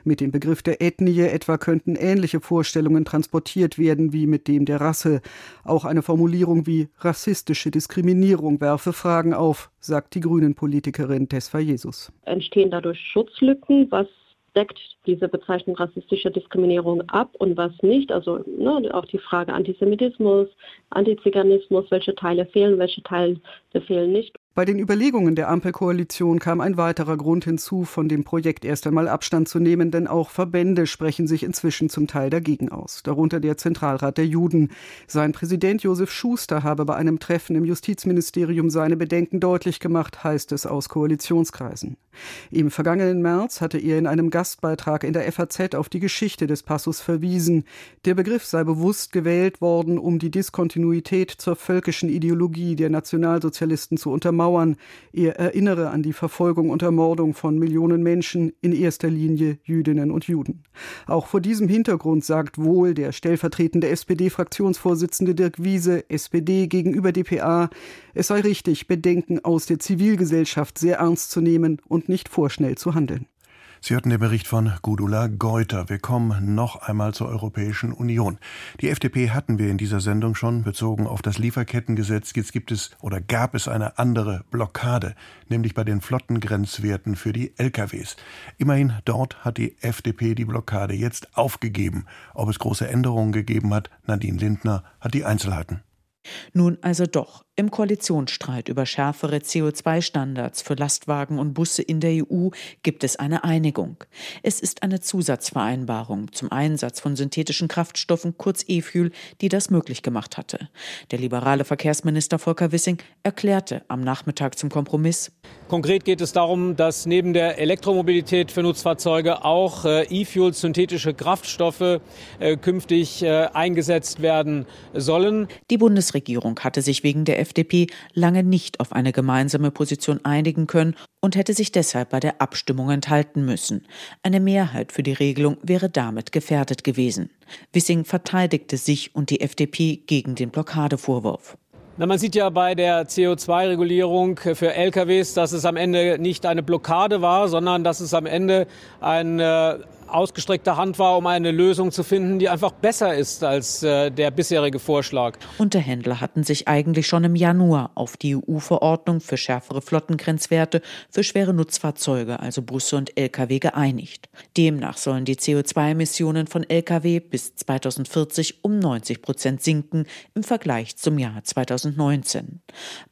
Mit dem Begriff der Ethnie etwa könnten ähnliche Vorstellungen transportiert werden wie mit dem der Rasse. Auch eine Formulierung wie rassistische Diskriminierung werfe Fragen auf, sagt die Grünen-Politikerin Tesfa Jesus. Entstehen dadurch Schutzlücken, was deckt diese Bezeichnung rassistische Diskriminierung ab und was nicht. Also ne, auch die Frage Antisemitismus, Antiziganismus, welche Teile fehlen, welche Teile fehlen nicht. Bei den Überlegungen der Ampelkoalition kam ein weiterer Grund hinzu, von dem Projekt erst einmal Abstand zu nehmen, denn auch Verbände sprechen sich inzwischen zum Teil dagegen aus, darunter der Zentralrat der Juden. Sein Präsident Josef Schuster habe bei einem Treffen im Justizministerium seine Bedenken deutlich gemacht, heißt es aus Koalitionskreisen. Im vergangenen März hatte er in einem Gastbeitrag in der FAZ auf die Geschichte des Passus verwiesen. Der Begriff sei bewusst gewählt worden, um die Diskontinuität zur völkischen Ideologie der Nationalsozialisten zu untermauern Mauern. Er erinnere an die Verfolgung und Ermordung von Millionen Menschen, in erster Linie Jüdinnen und Juden. Auch vor diesem Hintergrund sagt wohl der stellvertretende SPD-Fraktionsvorsitzende Dirk Wiese, SPD gegenüber dpa, es sei richtig, Bedenken aus der Zivilgesellschaft sehr ernst zu nehmen und nicht vorschnell zu handeln. Sie hörten den Bericht von Gudula Geuter. Wir kommen noch einmal zur Europäischen Union. Die FDP hatten wir in dieser Sendung schon bezogen auf das Lieferkettengesetz. Jetzt gibt es oder gab es eine andere Blockade, nämlich bei den Flottengrenzwerten für die LKWs. Immerhin dort hat die FDP die Blockade jetzt aufgegeben. Ob es große Änderungen gegeben hat, Nadine Lindner hat die Einzelheiten. Nun also doch. Im Koalitionsstreit über schärfere CO2-Standards für Lastwagen und Busse in der EU gibt es eine Einigung. Es ist eine Zusatzvereinbarung zum Einsatz von synthetischen Kraftstoffen, kurz E-Fuel, die das möglich gemacht hatte. Der liberale Verkehrsminister Volker Wissing erklärte am Nachmittag zum Kompromiss. Konkret geht es darum, dass neben der Elektromobilität für Nutzfahrzeuge auch äh, E-Fuel, synthetische Kraftstoffe äh, künftig äh, eingesetzt werden sollen. Die Bundesregierung hatte sich wegen der FDP lange nicht auf eine gemeinsame Position einigen können und hätte sich deshalb bei der Abstimmung enthalten müssen. Eine Mehrheit für die Regelung wäre damit gefährdet gewesen. Wissing verteidigte sich und die FDP gegen den Blockadevorwurf. Na, man sieht ja bei der CO2-Regulierung für LKWs, dass es am Ende nicht eine Blockade war, sondern dass es am Ende ein äh, ausgestreckte Hand war, um eine Lösung zu finden, die einfach besser ist als äh, der bisherige Vorschlag. Unterhändler hatten sich eigentlich schon im Januar auf die EU-Verordnung für schärfere Flottengrenzwerte für schwere Nutzfahrzeuge, also Busse und Lkw, geeinigt. Demnach sollen die CO2-Emissionen von Lkw bis 2040 um 90 Prozent sinken im Vergleich zum Jahr 2019.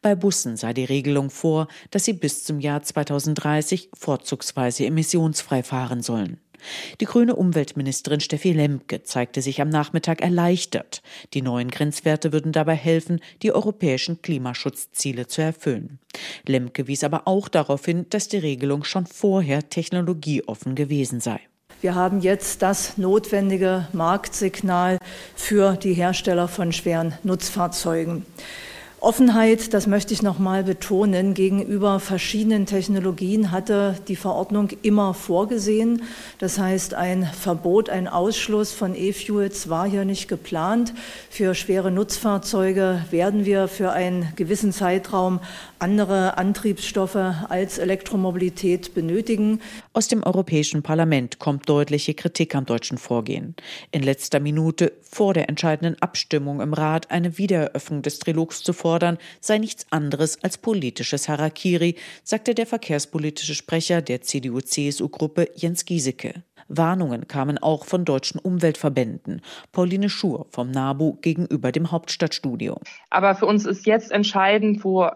Bei Bussen sei die Regelung vor, dass sie bis zum Jahr 2030 vorzugsweise emissionsfrei fahren sollen. Die grüne Umweltministerin Steffi Lemke zeigte sich am Nachmittag erleichtert. Die neuen Grenzwerte würden dabei helfen, die europäischen Klimaschutzziele zu erfüllen. Lemke wies aber auch darauf hin, dass die Regelung schon vorher technologieoffen gewesen sei. Wir haben jetzt das notwendige Marktsignal für die Hersteller von schweren Nutzfahrzeugen. Offenheit, das möchte ich noch mal betonen, gegenüber verschiedenen Technologien hatte die Verordnung immer vorgesehen. Das heißt, ein Verbot, ein Ausschluss von E-Fuels war hier nicht geplant. Für schwere Nutzfahrzeuge werden wir für einen gewissen Zeitraum andere Antriebsstoffe als Elektromobilität benötigen. Aus dem Europäischen Parlament kommt deutliche Kritik am deutschen Vorgehen. In letzter Minute vor der entscheidenden Abstimmung im Rat eine Wiedereröffnung des Trilogs zu fordern, sei nichts anderes als politisches Harakiri, sagte der verkehrspolitische Sprecher der CDU-CSU-Gruppe Jens Giesecke. Warnungen kamen auch von deutschen Umweltverbänden. Pauline Schur vom NABU gegenüber dem Hauptstadtstudio. Aber für uns ist jetzt entscheidend, wo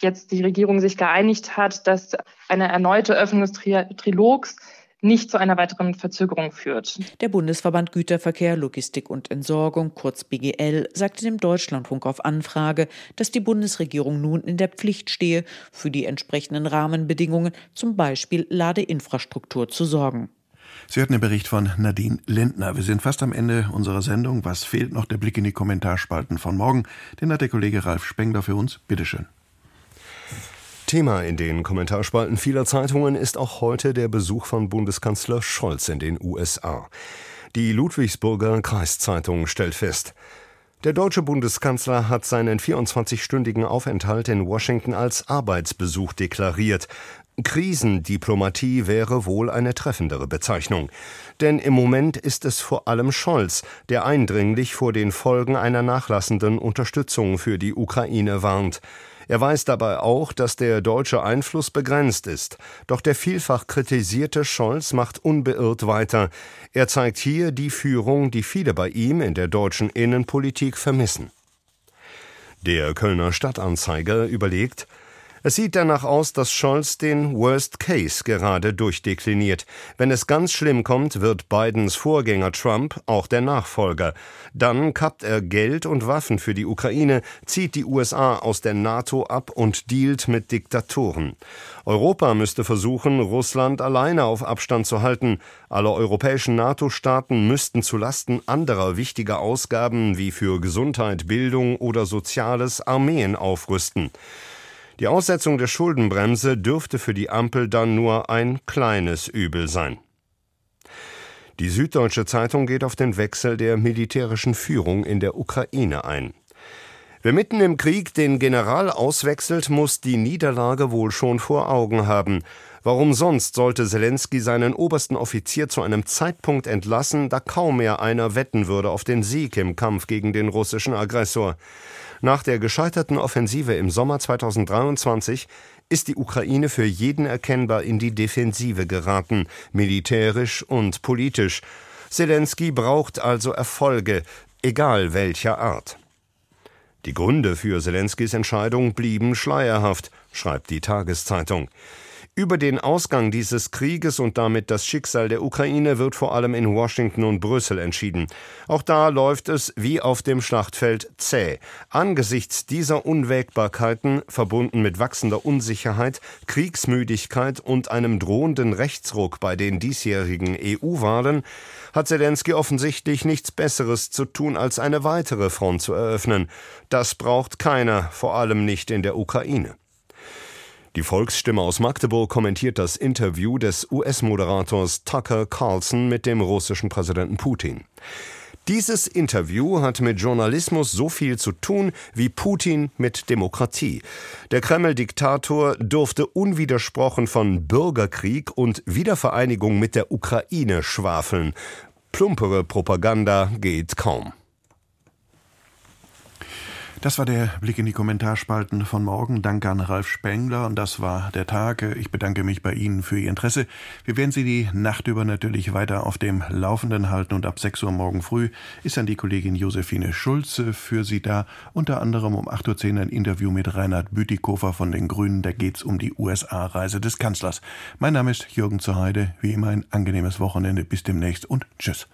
jetzt die Regierung sich geeinigt hat, dass eine erneute Öffnung des Trilogs nicht zu einer weiteren Verzögerung führt. Der Bundesverband Güterverkehr, Logistik und Entsorgung, kurz BGL, sagte dem Deutschlandfunk auf Anfrage, dass die Bundesregierung nun in der Pflicht stehe, für die entsprechenden Rahmenbedingungen, zum Beispiel Ladeinfrastruktur, zu sorgen. Sie hörten den Bericht von Nadine Lindner. Wir sind fast am Ende unserer Sendung. Was fehlt noch? Der Blick in die Kommentarspalten von morgen. Den hat der Kollege Ralf Spengler für uns. Bitteschön. Thema in den Kommentarspalten vieler Zeitungen ist auch heute der Besuch von Bundeskanzler Scholz in den USA. Die Ludwigsburger Kreiszeitung stellt fest, der deutsche Bundeskanzler hat seinen 24-stündigen Aufenthalt in Washington als Arbeitsbesuch deklariert. Krisendiplomatie wäre wohl eine treffendere Bezeichnung. Denn im Moment ist es vor allem Scholz, der eindringlich vor den Folgen einer nachlassenden Unterstützung für die Ukraine warnt. Er weiß dabei auch, dass der deutsche Einfluss begrenzt ist. Doch der vielfach kritisierte Scholz macht unbeirrt weiter. Er zeigt hier die Führung, die viele bei ihm in der deutschen Innenpolitik vermissen. Der Kölner Stadtanzeiger überlegt, es sieht danach aus, dass Scholz den Worst Case gerade durchdekliniert. Wenn es ganz schlimm kommt, wird Bidens Vorgänger Trump auch der Nachfolger. Dann kappt er Geld und Waffen für die Ukraine, zieht die USA aus der NATO ab und dealt mit Diktatoren. Europa müsste versuchen, Russland alleine auf Abstand zu halten. Alle europäischen NATO-Staaten müssten zulasten anderer wichtiger Ausgaben wie für Gesundheit, Bildung oder Soziales Armeen aufrüsten. Die Aussetzung der Schuldenbremse dürfte für die Ampel dann nur ein kleines Übel sein. Die Süddeutsche Zeitung geht auf den Wechsel der militärischen Führung in der Ukraine ein. Wer mitten im Krieg den General auswechselt, muss die Niederlage wohl schon vor Augen haben. Warum sonst sollte Zelensky seinen obersten Offizier zu einem Zeitpunkt entlassen, da kaum mehr einer wetten würde auf den Sieg im Kampf gegen den russischen Aggressor? Nach der gescheiterten Offensive im Sommer 2023 ist die Ukraine für jeden erkennbar in die Defensive geraten, militärisch und politisch. Zelensky braucht also Erfolge, egal welcher Art. Die Gründe für Zelenskys Entscheidung blieben schleierhaft, schreibt die Tageszeitung. Über den Ausgang dieses Krieges und damit das Schicksal der Ukraine wird vor allem in Washington und Brüssel entschieden. Auch da läuft es wie auf dem Schlachtfeld zäh. Angesichts dieser Unwägbarkeiten, verbunden mit wachsender Unsicherheit, Kriegsmüdigkeit und einem drohenden Rechtsruck bei den diesjährigen EU-Wahlen, hat Zelensky offensichtlich nichts Besseres zu tun, als eine weitere Front zu eröffnen. Das braucht keiner, vor allem nicht in der Ukraine. Die Volksstimme aus Magdeburg kommentiert das Interview des US-Moderators Tucker Carlson mit dem russischen Präsidenten Putin. Dieses Interview hat mit Journalismus so viel zu tun wie Putin mit Demokratie. Der Kreml-Diktator durfte unwidersprochen von Bürgerkrieg und Wiedervereinigung mit der Ukraine schwafeln. Plumpere Propaganda geht kaum. Das war der Blick in die Kommentarspalten von morgen. Danke an Ralf Spengler und das war der Tag. Ich bedanke mich bei Ihnen für Ihr Interesse. Wir werden Sie die Nacht über natürlich weiter auf dem Laufenden halten und ab 6 Uhr morgen früh ist dann die Kollegin Josephine Schulze für Sie da. Unter anderem um 8.10 Uhr ein Interview mit Reinhard Bütikofer von den Grünen. Da geht's um die USA-Reise des Kanzlers. Mein Name ist Jürgen Zuheide. Wie immer ein angenehmes Wochenende. Bis demnächst und tschüss.